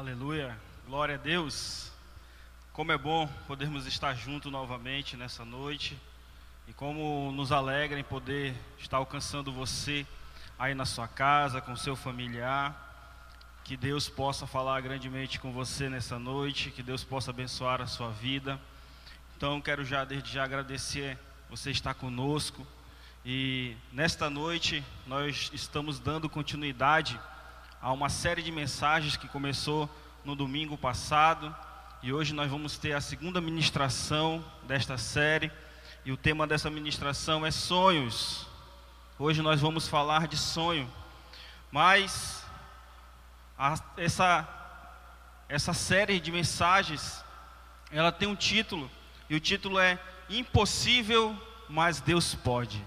Aleluia, glória a Deus. Como é bom podermos estar juntos novamente nessa noite e como nos alegra em poder estar alcançando você aí na sua casa, com seu familiar. Que Deus possa falar grandemente com você nessa noite, que Deus possa abençoar a sua vida. Então, quero já desde já agradecer você estar conosco e nesta noite nós estamos dando continuidade a uma série de mensagens que começou no domingo passado e hoje nós vamos ter a segunda ministração desta série e o tema dessa ministração é sonhos. Hoje nós vamos falar de sonho, mas a, essa essa série de mensagens ela tem um título e o título é Impossível, mas Deus pode.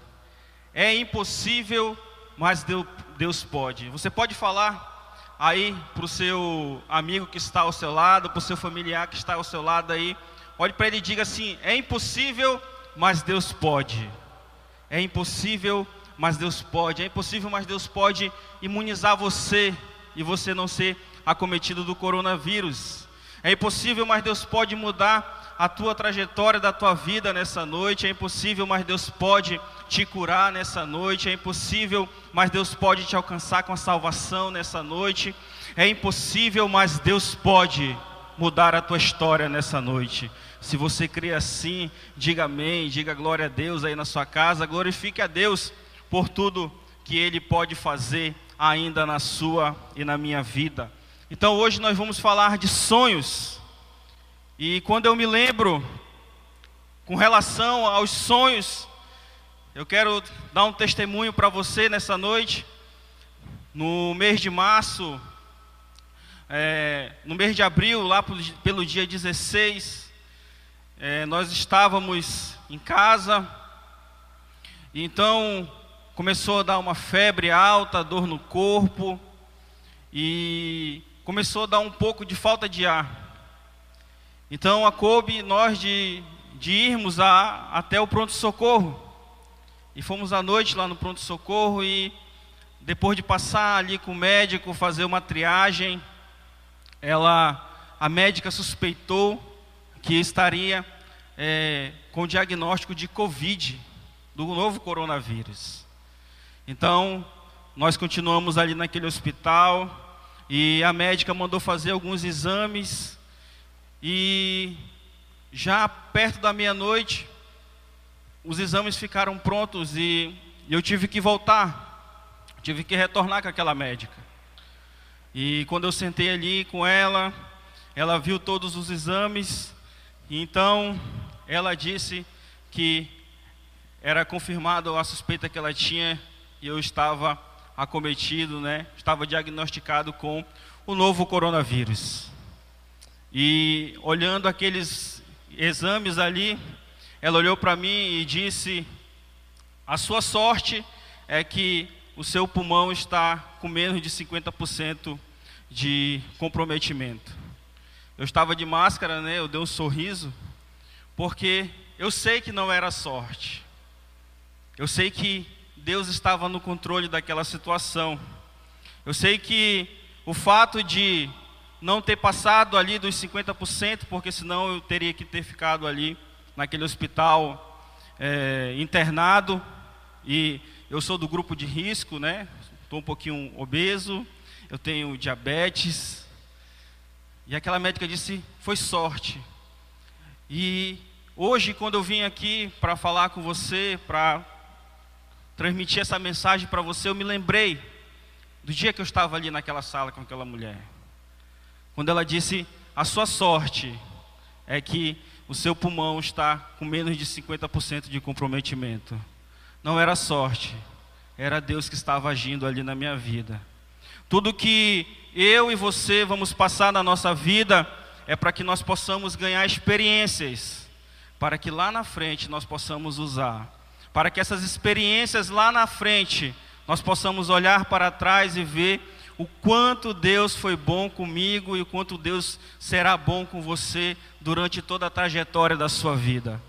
É impossível, mas Deus, pode. Você pode falar aí para o seu amigo que está ao seu lado, para o seu familiar que está ao seu lado aí, olhe para ele e diga assim: é impossível, mas Deus pode. É impossível, mas Deus pode. É impossível, mas Deus pode imunizar você e você não ser acometido do coronavírus. É impossível, mas Deus pode mudar a tua trajetória da tua vida nessa noite. É impossível, mas Deus pode te curar nessa noite. É impossível, mas Deus pode te alcançar com a salvação nessa noite. É impossível, mas Deus pode mudar a tua história nessa noite. Se você crê assim, diga amém, diga glória a Deus aí na sua casa, glorifique a Deus por tudo que Ele pode fazer ainda na sua e na minha vida. Então hoje nós vamos falar de sonhos. E quando eu me lembro com relação aos sonhos, eu quero dar um testemunho para você nessa noite. No mês de março, é, no mês de abril, lá pelo dia 16, é, nós estávamos em casa, e então começou a dar uma febre alta, dor no corpo, e começou a dar um pouco de falta de ar. Então, a coube nós de, de irmos a, até o pronto-socorro. E fomos à noite lá no pronto-socorro e depois de passar ali com o médico, fazer uma triagem, ela, a médica suspeitou que estaria é, com diagnóstico de Covid, do novo coronavírus. Então, nós continuamos ali naquele hospital e a médica mandou fazer alguns exames e já perto da meia-noite, os exames ficaram prontos e eu tive que voltar, tive que retornar com aquela médica. E quando eu sentei ali com ela, ela viu todos os exames, então ela disse que era confirmada a suspeita que ela tinha e eu estava acometido, né? Estava diagnosticado com o novo coronavírus. E olhando aqueles exames ali, ela olhou para mim e disse: A sua sorte é que o seu pulmão está com menos de 50% de comprometimento. Eu estava de máscara, né? Eu dei um sorriso, porque eu sei que não era sorte. Eu sei que Deus estava no controle daquela situação. Eu sei que o fato de não ter passado ali dos 50%, porque senão eu teria que ter ficado ali naquele hospital é, internado. E eu sou do grupo de risco, né? Estou um pouquinho obeso, eu tenho diabetes. E aquela médica disse: foi sorte. E hoje, quando eu vim aqui para falar com você, para transmitir essa mensagem para você, eu me lembrei do dia que eu estava ali naquela sala com aquela mulher quando ela disse: A sua sorte é que o seu pulmão está com menos de 50% de comprometimento. Não era sorte, era Deus que estava agindo ali na minha vida. Tudo que eu e você vamos passar na nossa vida é para que nós possamos ganhar experiências, para que lá na frente nós possamos usar, para que essas experiências lá na frente nós possamos olhar para trás e ver o quanto Deus foi bom comigo e o quanto Deus será bom com você durante toda a trajetória da sua vida.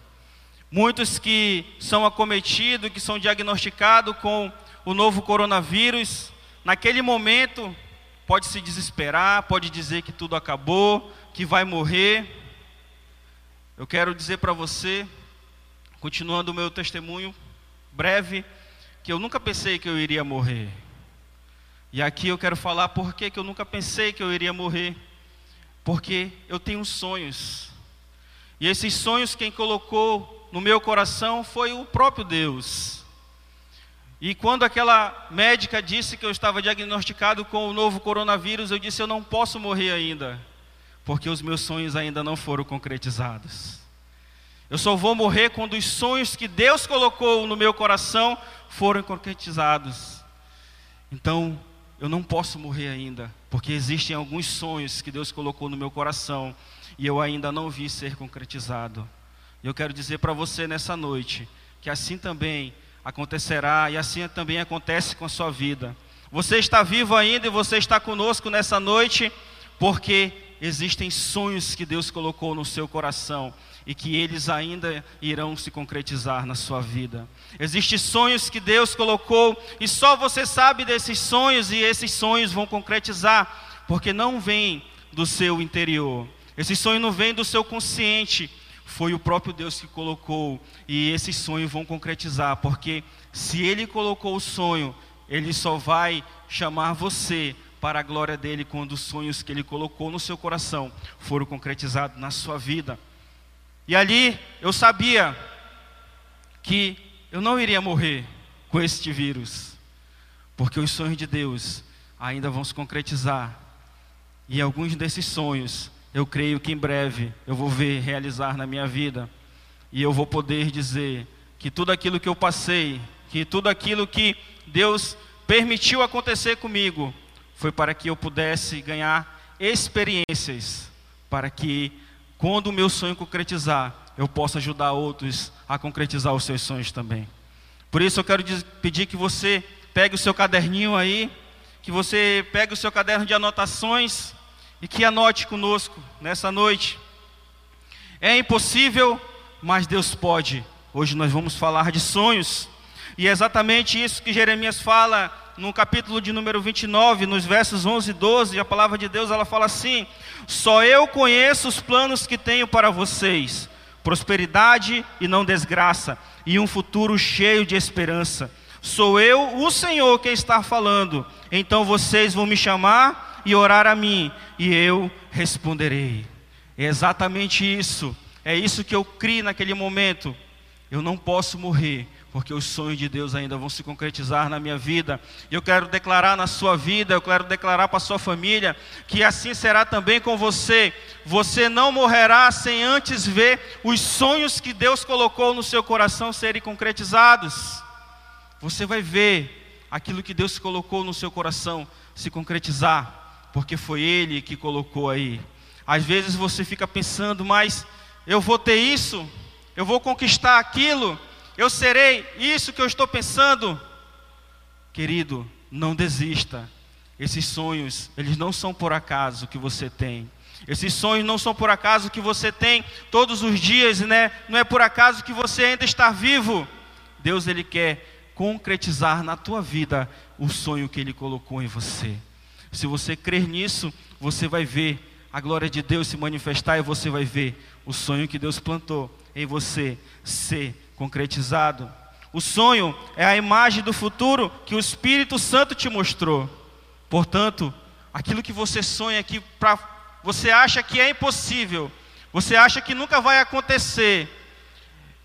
Muitos que são acometidos, que são diagnosticados com o novo coronavírus, naquele momento pode se desesperar, pode dizer que tudo acabou, que vai morrer. Eu quero dizer para você, continuando o meu testemunho breve, que eu nunca pensei que eu iria morrer. E aqui eu quero falar por que eu nunca pensei que eu iria morrer. Porque eu tenho sonhos. E esses sonhos quem colocou no meu coração foi o próprio Deus. E quando aquela médica disse que eu estava diagnosticado com o novo coronavírus, eu disse: eu não posso morrer ainda, porque os meus sonhos ainda não foram concretizados. Eu só vou morrer quando os sonhos que Deus colocou no meu coração foram concretizados. Então, eu não posso morrer ainda, porque existem alguns sonhos que Deus colocou no meu coração e eu ainda não vi ser concretizado. E eu quero dizer para você nessa noite que assim também acontecerá e assim também acontece com a sua vida. Você está vivo ainda e você está conosco nessa noite porque existem sonhos que Deus colocou no seu coração e que eles ainda irão se concretizar na sua vida. Existem sonhos que Deus colocou e só você sabe desses sonhos e esses sonhos vão concretizar, porque não vem do seu interior. Esse sonho não vem do seu consciente, foi o próprio Deus que colocou e esses sonhos vão concretizar, porque se ele colocou o sonho, ele só vai chamar você para a glória dele quando os sonhos que ele colocou no seu coração foram concretizados na sua vida. E ali eu sabia que eu não iria morrer com este vírus, porque os sonhos de Deus ainda vão se concretizar. E alguns desses sonhos eu creio que em breve eu vou ver realizar na minha vida. E eu vou poder dizer que tudo aquilo que eu passei, que tudo aquilo que Deus permitiu acontecer comigo, foi para que eu pudesse ganhar experiências, para que quando o meu sonho concretizar, eu possa ajudar outros a concretizar os seus sonhos também. Por isso eu quero pedir que você pegue o seu caderninho aí, que você pegue o seu caderno de anotações e que anote conosco nessa noite. É impossível, mas Deus pode. Hoje nós vamos falar de sonhos. E é exatamente isso que Jeremias fala no capítulo de número 29, nos versos 11 e 12. A palavra de Deus ela fala assim: Só eu conheço os planos que tenho para vocês, prosperidade e não desgraça, e um futuro cheio de esperança. Sou eu, o Senhor, quem está falando. Então vocês vão me chamar e orar a mim, e eu responderei. É exatamente isso. É isso que eu criei naquele momento. Eu não posso morrer, porque os sonhos de Deus ainda vão se concretizar na minha vida. Eu quero declarar na sua vida, eu quero declarar para a sua família, que assim será também com você. Você não morrerá sem antes ver os sonhos que Deus colocou no seu coração serem concretizados. Você vai ver aquilo que Deus colocou no seu coração se concretizar porque foi Ele que colocou aí. Às vezes você fica pensando, mas eu vou ter isso, eu vou conquistar aquilo, eu serei isso que eu estou pensando. Querido, não desista. Esses sonhos, eles não são por acaso que você tem. Esses sonhos não são por acaso que você tem todos os dias, né? Não é por acaso que você ainda está vivo. Deus ele quer concretizar na tua vida o sonho que ele colocou em você. Se você crer nisso, você vai ver a glória de Deus se manifestar e você vai ver o sonho que Deus plantou em você ser concretizado. O sonho é a imagem do futuro que o Espírito Santo te mostrou. Portanto, aquilo que você sonha que pra, você acha que é impossível, você acha que nunca vai acontecer,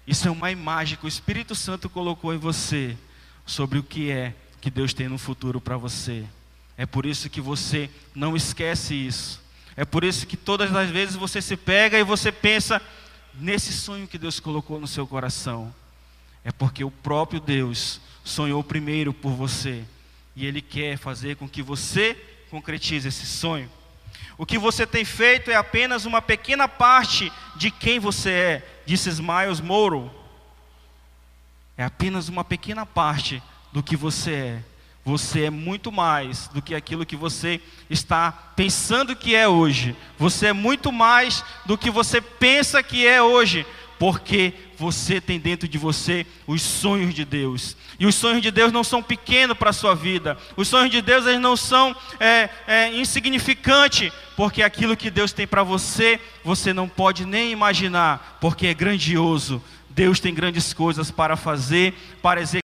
isso é uma imagem que o Espírito Santo colocou em você sobre o que é que Deus tem no futuro para você. É por isso que você não esquece isso. É por isso que todas as vezes você se pega e você pensa nesse sonho que Deus colocou no seu coração. É porque o próprio Deus sonhou primeiro por você e Ele quer fazer com que você concretize esse sonho. O que você tem feito é apenas uma pequena parte de quem você é, disse Miles Morrow. É apenas uma pequena parte do que você é. Você é muito mais do que aquilo que você está pensando que é hoje. Você é muito mais do que você pensa que é hoje, porque você tem dentro de você os sonhos de Deus. E os sonhos de Deus não são pequenos para a sua vida. Os sonhos de Deus eles não são é, é, insignificantes, porque aquilo que Deus tem para você, você não pode nem imaginar, porque é grandioso. Deus tem grandes coisas para fazer, para executar,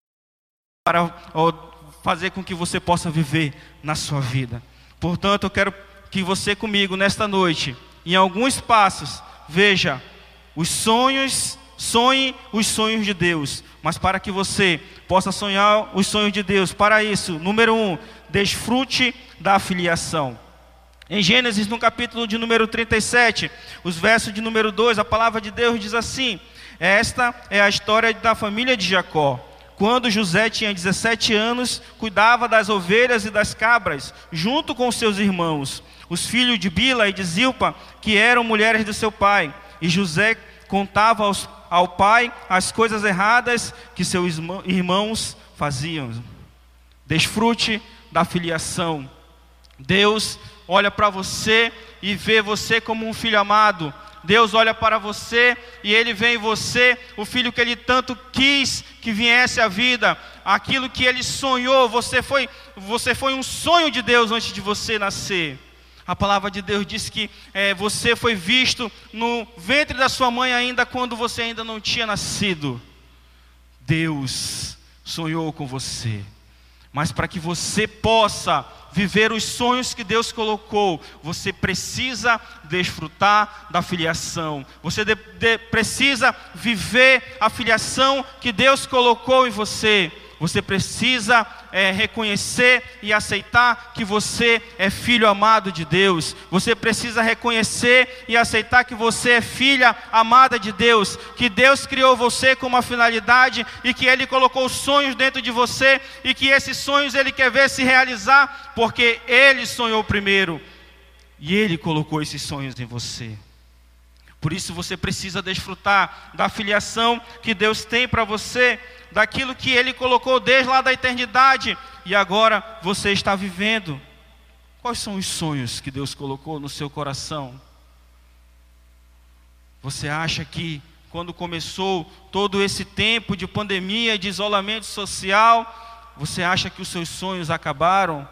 para fazer com que você possa viver na sua vida. Portanto, eu quero que você comigo nesta noite, em alguns passos, veja os sonhos, sonhe os sonhos de Deus. Mas para que você possa sonhar os sonhos de Deus, para isso, número um, desfrute da filiação. Em Gênesis, no capítulo de número 37, os versos de número 2, a palavra de Deus diz assim: Esta é a história da família de Jacó. Quando José tinha 17 anos, cuidava das ovelhas e das cabras, junto com seus irmãos os filhos de Bila e de Zilpa, que eram mulheres de seu pai. E José contava aos, ao pai as coisas erradas que seus irmãos faziam. Desfrute da filiação. Deus olha para você e vê você como um filho amado. Deus olha para você e Ele vê em você o filho que Ele tanto quis que viesse à vida, aquilo que Ele sonhou. Você foi, você foi um sonho de Deus antes de você nascer. A palavra de Deus diz que é, você foi visto no ventre da sua mãe ainda quando você ainda não tinha nascido. Deus sonhou com você. Mas para que você possa viver os sonhos que Deus colocou, você precisa desfrutar da filiação. Você de, de, precisa viver a filiação que Deus colocou em você. Você precisa é, reconhecer e aceitar que você é filho amado de Deus. Você precisa reconhecer e aceitar que você é filha amada de Deus. Que Deus criou você com uma finalidade e que Ele colocou sonhos dentro de você e que esses sonhos Ele quer ver se realizar, porque Ele sonhou primeiro e Ele colocou esses sonhos em você. Por isso você precisa desfrutar da filiação que Deus tem para você daquilo que Ele colocou desde lá da eternidade e agora você está vivendo. Quais são os sonhos que Deus colocou no seu coração? Você acha que quando começou todo esse tempo de pandemia, de isolamento social, você acha que os seus sonhos acabaram?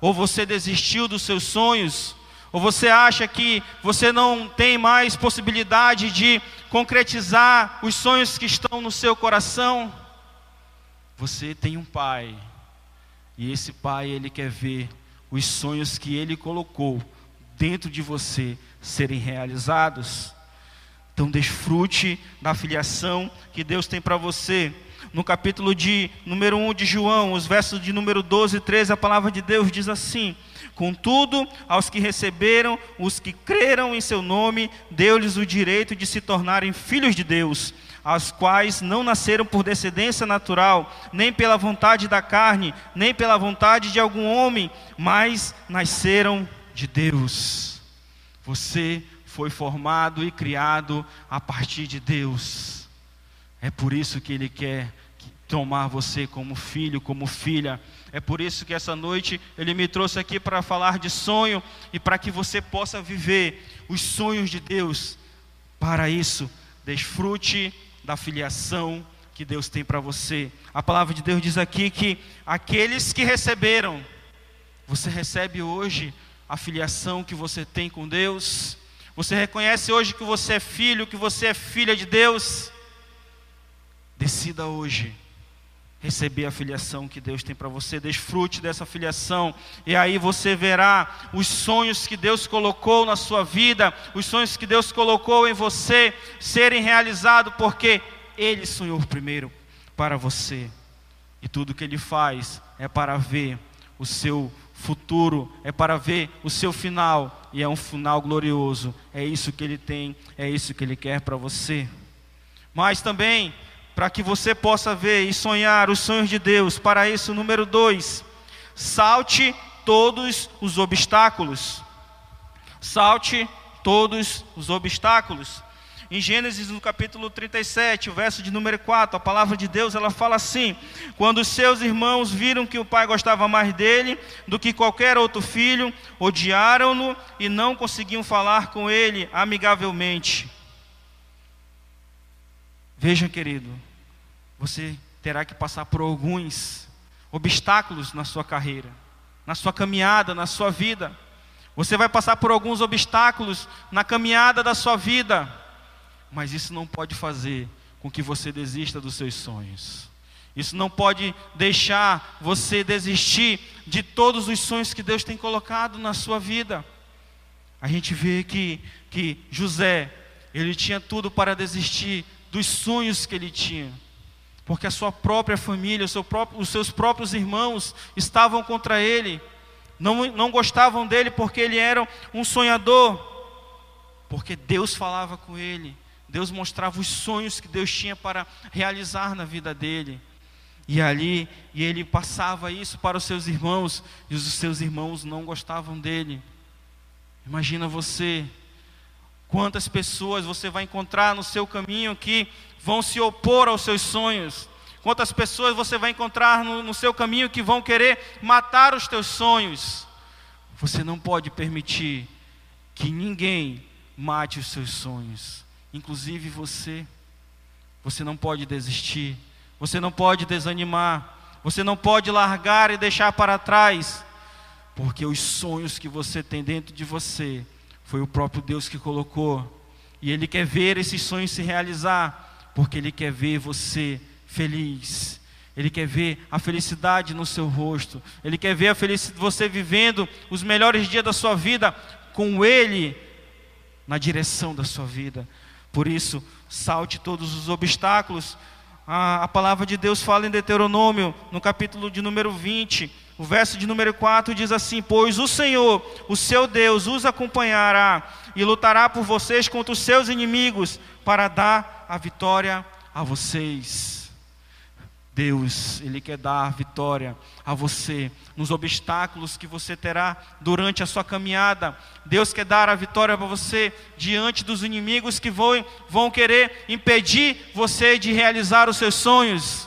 Ou você desistiu dos seus sonhos? Ou você acha que você não tem mais possibilidade de concretizar os sonhos que estão no seu coração? Você tem um pai, e esse pai ele quer ver os sonhos que ele colocou dentro de você serem realizados. Então desfrute da filiação que Deus tem para você. No capítulo de número 1 de João, os versos de número 12 e 13, a palavra de Deus diz assim: Contudo, aos que receberam, os que creram em seu nome, deu-lhes o direito de se tornarem filhos de Deus as quais não nasceram por descendência natural, nem pela vontade da carne, nem pela vontade de algum homem, mas nasceram de Deus. Você foi formado e criado a partir de Deus. É por isso que Ele quer tomar você como filho, como filha. É por isso que essa noite Ele me trouxe aqui para falar de sonho e para que você possa viver os sonhos de Deus. Para isso, desfrute da filiação que Deus tem para você. A palavra de Deus diz aqui que aqueles que receberam, você recebe hoje a filiação que você tem com Deus. Você reconhece hoje que você é filho, que você é filha de Deus. Decida hoje receber a filiação que Deus tem para você, desfrute dessa filiação, e aí você verá os sonhos que Deus colocou na sua vida, os sonhos que Deus colocou em você serem realizados, porque Ele sonhou primeiro para você, e tudo que Ele faz é para ver o seu futuro, é para ver o seu final, e é um final glorioso, é isso que Ele tem, é isso que Ele quer para você. Mas também para que você possa ver e sonhar os sonhos de Deus. Para isso, número dois, salte todos os obstáculos. Salte todos os obstáculos. Em Gênesis, no capítulo 37, o verso de número 4, a palavra de Deus, ela fala assim: Quando seus irmãos viram que o pai gostava mais dele do que qualquer outro filho, odiaram-no e não conseguiam falar com ele amigavelmente. Veja, querido, você terá que passar por alguns obstáculos na sua carreira, na sua caminhada, na sua vida. Você vai passar por alguns obstáculos na caminhada da sua vida, mas isso não pode fazer com que você desista dos seus sonhos. Isso não pode deixar você desistir de todos os sonhos que Deus tem colocado na sua vida. A gente vê que, que José, ele tinha tudo para desistir dos sonhos que ele tinha, porque a sua própria família, seu próprio, os seus próprios irmãos estavam contra ele, não, não gostavam dele porque ele era um sonhador, porque Deus falava com ele, Deus mostrava os sonhos que Deus tinha para realizar na vida dele. E ali, e ele passava isso para os seus irmãos, e os seus irmãos não gostavam dele. Imagina você, quantas pessoas você vai encontrar no seu caminho que vão se opor aos seus sonhos. Quantas pessoas você vai encontrar no, no seu caminho que vão querer matar os teus sonhos. Você não pode permitir que ninguém mate os seus sonhos, inclusive você. Você não pode desistir. Você não pode desanimar. Você não pode largar e deixar para trás. Porque os sonhos que você tem dentro de você foi o próprio Deus que colocou. E Ele quer ver esses sonhos se realizar. Porque Ele quer ver você feliz. Ele quer ver a felicidade no seu rosto. Ele quer ver você vivendo os melhores dias da sua vida com Ele na direção da sua vida. Por isso, salte todos os obstáculos, a, a palavra de Deus fala em Deuteronômio, no capítulo de número 20, o verso de número 4 diz assim: Pois o Senhor, o seu Deus, os acompanhará e lutará por vocês contra os seus inimigos, para dar a vitória a vocês. Deus, Ele quer dar vitória a você nos obstáculos que você terá durante a sua caminhada. Deus quer dar a vitória para você diante dos inimigos que vão, vão querer impedir você de realizar os seus sonhos.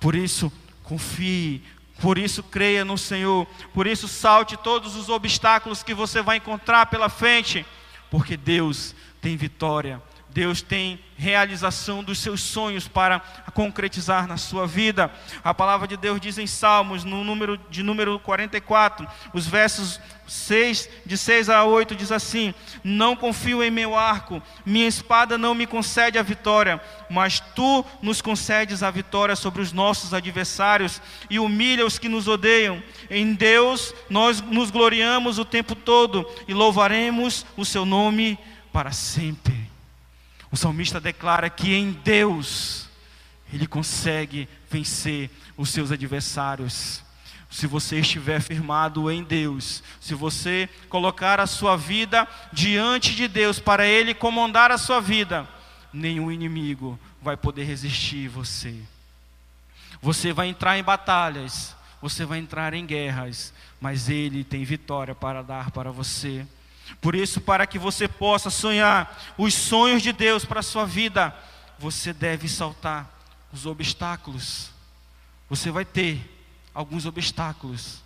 Por isso, confie, por isso creia no Senhor, por isso salte todos os obstáculos que você vai encontrar pela frente, porque Deus tem vitória. Deus tem realização dos seus sonhos para concretizar na sua vida. A palavra de Deus diz em Salmos, no número de número 44, os versos 6, de 6 a 8, diz assim: Não confio em meu arco, minha espada não me concede a vitória, mas tu nos concedes a vitória sobre os nossos adversários e humilha os que nos odeiam. Em Deus nós nos gloriamos o tempo todo e louvaremos o seu nome para sempre. O salmista declara que em Deus ele consegue vencer os seus adversários. Se você estiver firmado em Deus, se você colocar a sua vida diante de Deus para Ele comandar a sua vida, nenhum inimigo vai poder resistir você. Você vai entrar em batalhas, você vai entrar em guerras, mas Ele tem vitória para dar para você. Por isso, para que você possa sonhar os sonhos de Deus para a sua vida, você deve saltar os obstáculos. Você vai ter alguns obstáculos,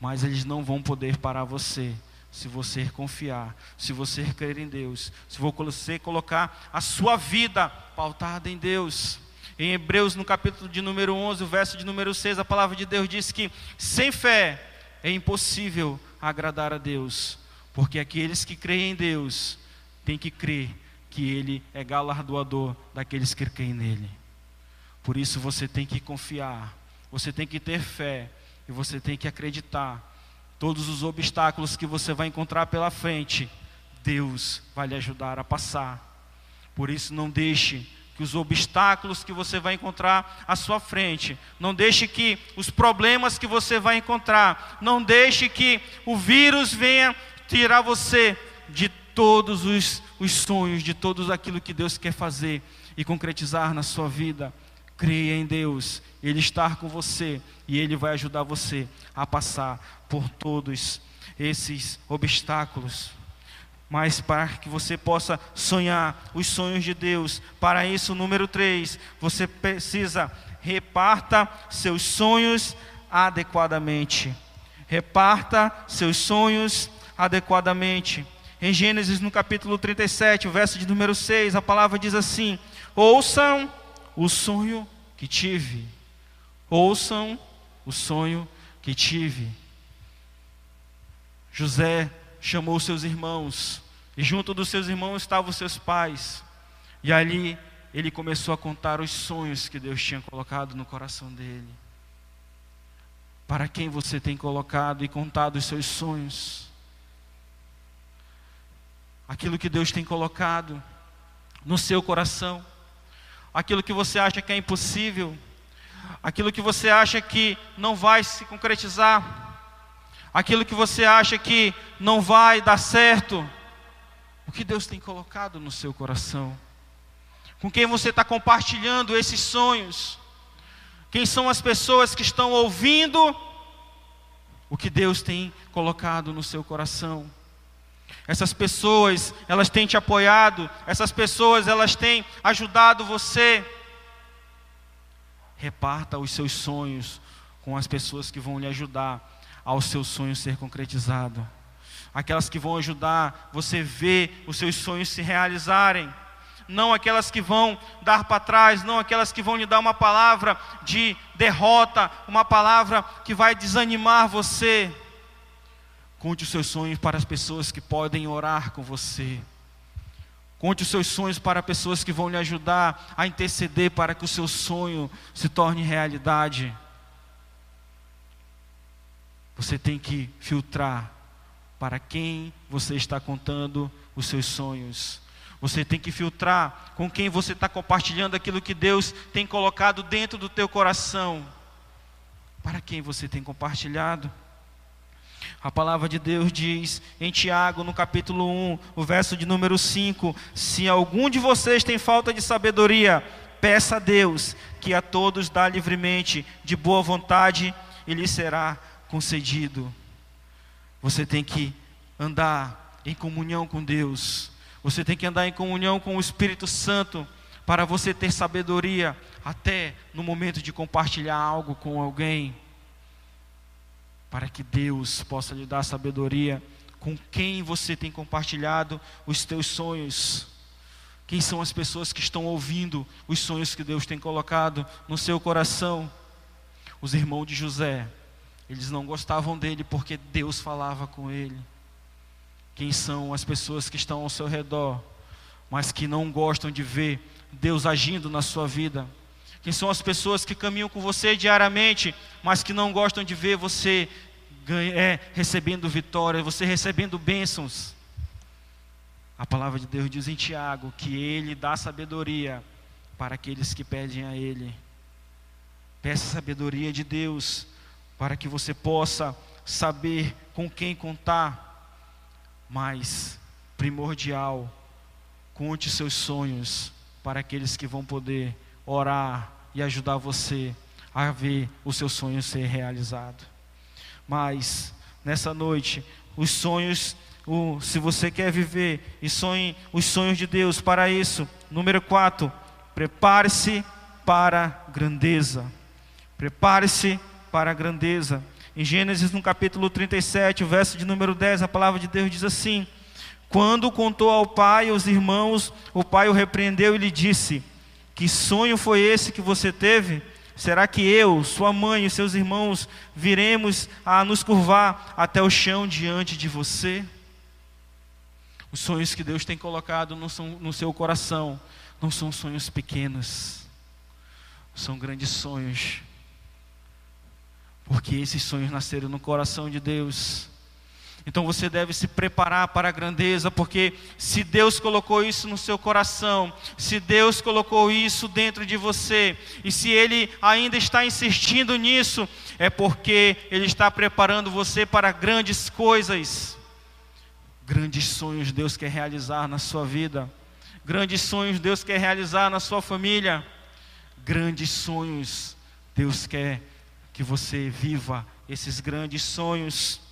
mas eles não vão poder parar você se você confiar, se você crer em Deus, se você colocar a sua vida pautada em Deus. Em Hebreus, no capítulo de número 11, o verso de número 6, a palavra de Deus diz que sem fé é impossível agradar a Deus. Porque aqueles que creem em Deus têm que crer que Ele é galardoador daqueles que creem nele. Por isso você tem que confiar, você tem que ter fé e você tem que acreditar. Todos os obstáculos que você vai encontrar pela frente, Deus vai lhe ajudar a passar. Por isso não deixe que os obstáculos que você vai encontrar à sua frente, não deixe que os problemas que você vai encontrar, não deixe que o vírus venha tirar você de todos os, os sonhos, de todos aquilo que Deus quer fazer e concretizar na sua vida. Creia em Deus, Ele está com você e Ele vai ajudar você a passar por todos esses obstáculos. Mas para que você possa sonhar os sonhos de Deus, para isso, número 3, você precisa reparta seus sonhos adequadamente. Reparta seus sonhos adequadamente. Em Gênesis, no capítulo 37, o verso de número 6, a palavra diz assim: Ouçam o sonho que tive. Ouçam o sonho que tive. José chamou seus irmãos, e junto dos seus irmãos estavam seus pais. E ali ele começou a contar os sonhos que Deus tinha colocado no coração dele. Para quem você tem colocado e contado os seus sonhos? Aquilo que Deus tem colocado no seu coração, aquilo que você acha que é impossível, aquilo que você acha que não vai se concretizar, aquilo que você acha que não vai dar certo, o que Deus tem colocado no seu coração? Com quem você está compartilhando esses sonhos, quem são as pessoas que estão ouvindo o que Deus tem colocado no seu coração. Essas pessoas, elas têm te apoiado, essas pessoas, elas têm ajudado você. Reparta os seus sonhos com as pessoas que vão lhe ajudar ao seu sonho ser concretizado. Aquelas que vão ajudar você ver os seus sonhos se realizarem não aquelas que vão dar para trás, não aquelas que vão lhe dar uma palavra de derrota, uma palavra que vai desanimar você. Conte os seus sonhos para as pessoas que podem orar com você. Conte os seus sonhos para pessoas que vão lhe ajudar a interceder para que o seu sonho se torne realidade. Você tem que filtrar para quem você está contando os seus sonhos. Você tem que filtrar com quem você está compartilhando aquilo que Deus tem colocado dentro do teu coração. Para quem você tem compartilhado? A palavra de Deus diz em Tiago, no capítulo 1, o verso de número 5: Se algum de vocês tem falta de sabedoria, peça a Deus, que a todos dá livremente, de boa vontade, e lhe será concedido. Você tem que andar em comunhão com Deus. Você tem que andar em comunhão com o Espírito Santo para você ter sabedoria até no momento de compartilhar algo com alguém. Para que Deus possa lhe dar sabedoria com quem você tem compartilhado os teus sonhos. Quem são as pessoas que estão ouvindo os sonhos que Deus tem colocado no seu coração? Os irmãos de José, eles não gostavam dele porque Deus falava com ele quem são as pessoas que estão ao seu redor, mas que não gostam de ver Deus agindo na sua vida. Quem são as pessoas que caminham com você diariamente, mas que não gostam de ver você é, recebendo vitória, você recebendo bênçãos. A palavra de Deus diz em Tiago que Ele dá sabedoria para aqueles que pedem a Ele. Peça sabedoria de Deus para que você possa saber com quem contar mas primordial, conte seus sonhos para aqueles que vão poder orar e ajudar você a ver o seu sonho ser realizado. Mas nessa noite, os sonhos, o, se você quer viver e sonhe os sonhos de Deus, para isso, número 4, prepare-se para a grandeza. Prepare-se para a grandeza. Em Gênesis, no capítulo 37, o verso de número 10, a palavra de Deus diz assim: Quando contou ao pai e aos irmãos, o pai o repreendeu e lhe disse: Que sonho foi esse que você teve? Será que eu, sua mãe e seus irmãos viremos a nos curvar até o chão diante de você? Os sonhos que Deus tem colocado no, no seu coração não são sonhos pequenos, são grandes sonhos porque esses sonhos nasceram no coração de Deus. Então você deve se preparar para a grandeza, porque se Deus colocou isso no seu coração, se Deus colocou isso dentro de você, e se Ele ainda está insistindo nisso, é porque Ele está preparando você para grandes coisas. Grandes sonhos Deus quer realizar na sua vida, grandes sonhos Deus quer realizar na sua família, grandes sonhos Deus quer que você viva esses grandes sonhos.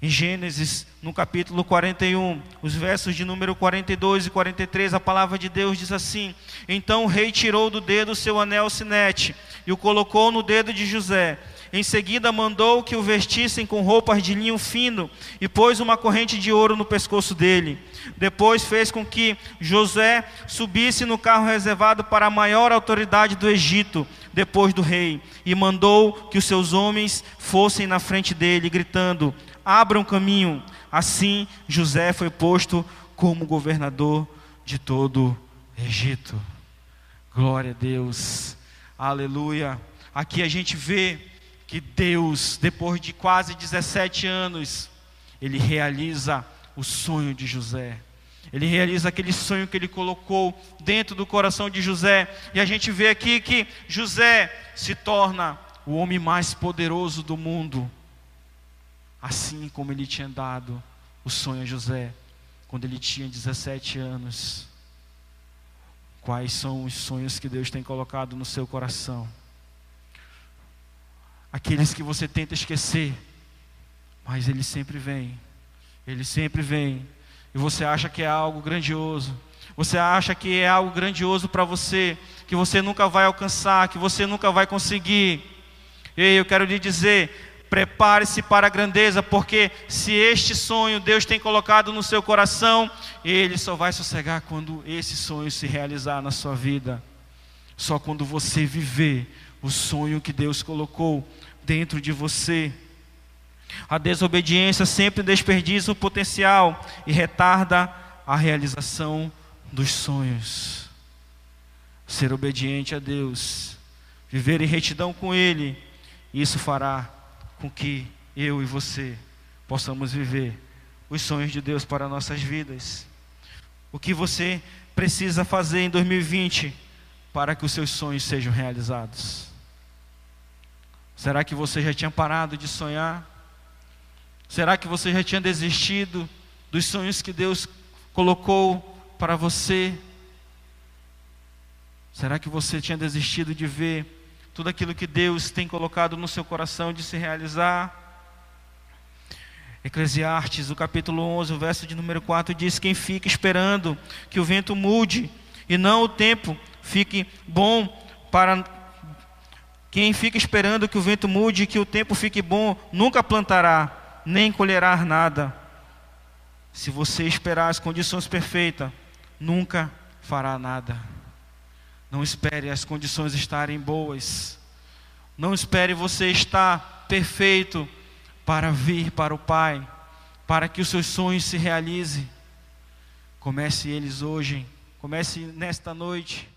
Em Gênesis, no capítulo 41, os versos de número 42 e 43, a palavra de Deus diz assim: Então o rei tirou do dedo seu anel sinete e o colocou no dedo de José, Em seguida, mandou que o vestissem com roupas de linho fino e pôs uma corrente de ouro no pescoço dele. Depois fez com que José subisse no carro reservado para a maior autoridade do Egito, depois do rei, e mandou que os seus homens fossem na frente dele, gritando: Abram caminho. Assim, José foi posto como governador de todo o Egito. Glória a Deus. Aleluia. Aqui a gente vê que Deus, depois de quase 17 anos, ele realiza o sonho de José. Ele realiza aquele sonho que ele colocou dentro do coração de José. E a gente vê aqui que José se torna o homem mais poderoso do mundo. Assim como ele tinha dado o sonho a José quando ele tinha 17 anos. Quais são os sonhos que Deus tem colocado no seu coração? Aqueles que você tenta esquecer, mas ele sempre vem. Ele sempre vem. E você acha que é algo grandioso. Você acha que é algo grandioso para você, que você nunca vai alcançar, que você nunca vai conseguir. Ei, eu quero lhe dizer, Prepare-se para a grandeza, porque se este sonho Deus tem colocado no seu coração, ele só vai sossegar quando esse sonho se realizar na sua vida. Só quando você viver o sonho que Deus colocou dentro de você. A desobediência sempre desperdiça o potencial e retarda a realização dos sonhos. Ser obediente a Deus, viver em retidão com Ele, isso fará com que eu e você possamos viver os sonhos de Deus para nossas vidas. O que você precisa fazer em 2020 para que os seus sonhos sejam realizados? Será que você já tinha parado de sonhar? Será que você já tinha desistido dos sonhos que Deus colocou para você? Será que você tinha desistido de ver tudo aquilo que Deus tem colocado no seu coração de se realizar. Eclesiastes, o capítulo 11, o verso de número 4 diz: Quem fica esperando que o vento mude e não o tempo fique bom para. Quem fica esperando que o vento mude e que o tempo fique bom, nunca plantará, nem colherá nada. Se você esperar as condições perfeitas, nunca fará nada. Não espere as condições estarem boas. Não espere você estar perfeito para vir para o Pai, para que os seus sonhos se realizem. Comece eles hoje, comece nesta noite.